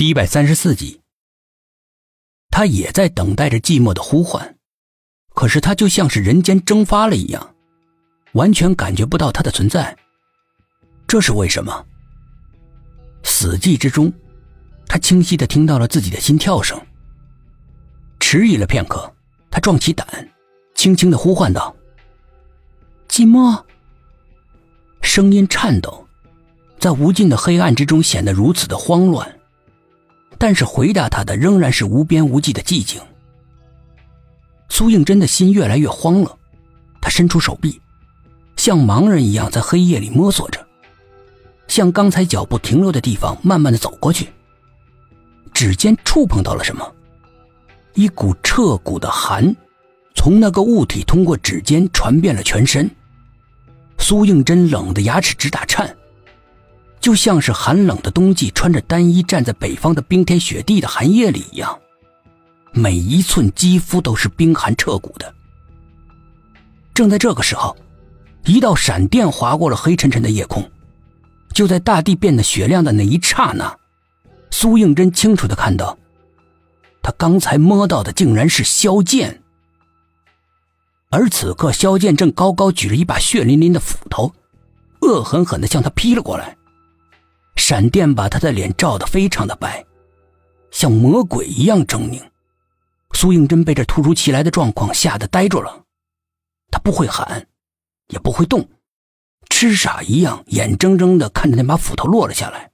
第一百三十四集，他也在等待着寂寞的呼唤，可是他就像是人间蒸发了一样，完全感觉不到他的存在。这是为什么？死寂之中，他清晰的听到了自己的心跳声。迟疑了片刻，他壮起胆，轻轻的呼唤道：“寂寞。”声音颤抖，在无尽的黑暗之中显得如此的慌乱。但是回答他的仍然是无边无际的寂静。苏应真的心越来越慌了，他伸出手臂，像盲人一样在黑夜里摸索着，向刚才脚步停留的地方慢慢的走过去。指尖触碰到了什么？一股彻骨的寒，从那个物体通过指尖传遍了全身。苏应真冷的牙齿直打颤，就像是寒冷的冬季穿着单衣站在北方的冰天雪地的寒夜里一样，每一寸肌肤都是冰寒彻骨的。正在这个时候，一道闪电划过了黑沉沉的夜空，就在大地变得雪亮的那一刹那，苏应真清楚的看到。他刚才摸到的竟然是萧剑，而此刻萧剑正高高举着一把血淋淋的斧头，恶狠狠的向他劈了过来。闪电把他的脸照得非常的白，像魔鬼一样狰狞。苏应真被这突如其来的状况吓得呆住了，他不会喊，也不会动，痴傻一样眼睁睁的看着那把斧头落了下来。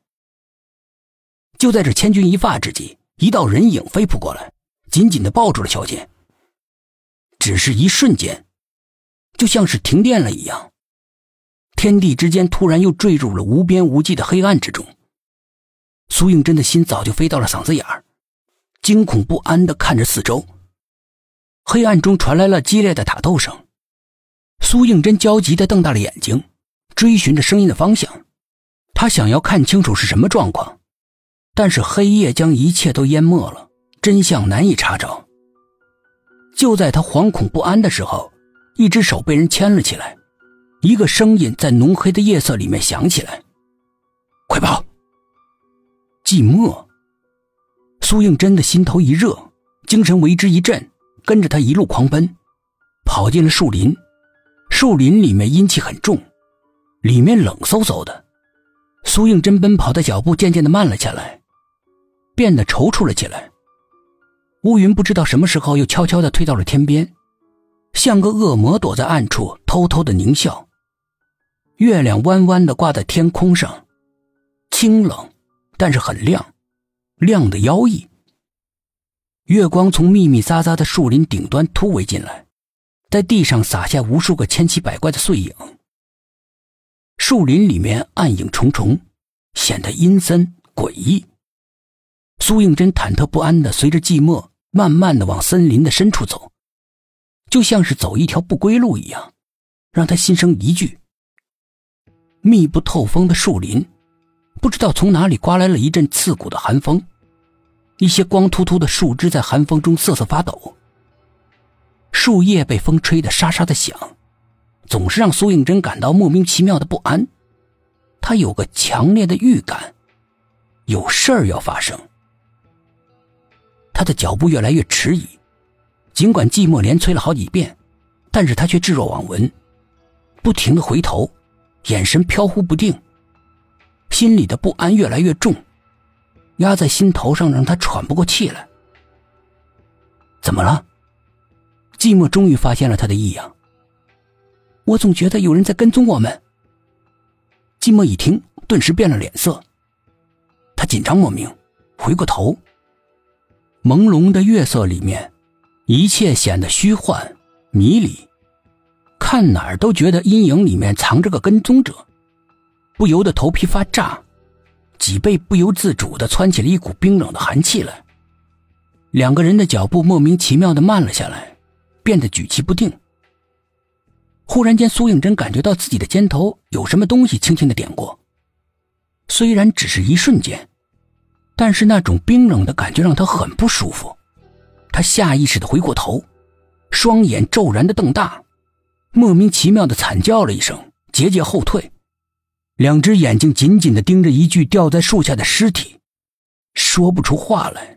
就在这千钧一发之际。一道人影飞扑过来，紧紧的抱住了萧剑。只是一瞬间，就像是停电了一样，天地之间突然又坠入了无边无际的黑暗之中。苏应真的心早就飞到了嗓子眼儿，惊恐不安的看着四周。黑暗中传来了激烈的打斗声，苏应真焦急的瞪大了眼睛，追寻着声音的方向，他想要看清楚是什么状况。但是黑夜将一切都淹没了，真相难以查找。就在他惶恐不安的时候，一只手被人牵了起来，一个声音在浓黑的夜色里面响起来：“快跑！”寂寞。苏应真的心头一热，精神为之一振，跟着他一路狂奔，跑进了树林。树林里面阴气很重，里面冷飕飕的。苏应真奔跑的脚步渐渐的慢了下来。变得踌躇了起来。乌云不知道什么时候又悄悄的退到了天边，像个恶魔躲在暗处偷偷的狞笑。月亮弯弯的挂在天空上，清冷，但是很亮，亮的妖异。月光从密密匝匝的树林顶端突围进来，在地上洒下无数个千奇百怪的碎影。树林里面暗影重重，显得阴森诡异。苏应真忐忑不安的随着寂寞慢慢的往森林的深处走，就像是走一条不归路一样，让他心生疑惧。密不透风的树林，不知道从哪里刮来了一阵刺骨的寒风，一些光秃秃的树枝在寒风中瑟瑟发抖，树叶被风吹得沙沙的响，总是让苏应真感到莫名其妙的不安。他有个强烈的预感，有事儿要发生。他的脚步越来越迟疑，尽管寂寞连催了好几遍，但是他却置若罔闻，不停的回头，眼神飘忽不定，心里的不安越来越重，压在心头上，让他喘不过气来。怎么了？寂寞终于发现了他的异样。我总觉得有人在跟踪我们。寂寞一听，顿时变了脸色，他紧张莫名，回过头。朦胧的月色里面，一切显得虚幻迷离，看哪儿都觉得阴影里面藏着个跟踪者，不由得头皮发炸，脊背不由自主的窜起了一股冰冷的寒气来。两个人的脚步莫名其妙的慢了下来，变得举棋不定。忽然间，苏应真感觉到自己的肩头有什么东西轻轻的点过，虽然只是一瞬间。但是那种冰冷的感觉让他很不舒服，他下意识的回过头，双眼骤然的瞪大，莫名其妙的惨叫了一声，节节后退，两只眼睛紧紧的盯着一具吊在树下的尸体，说不出话来。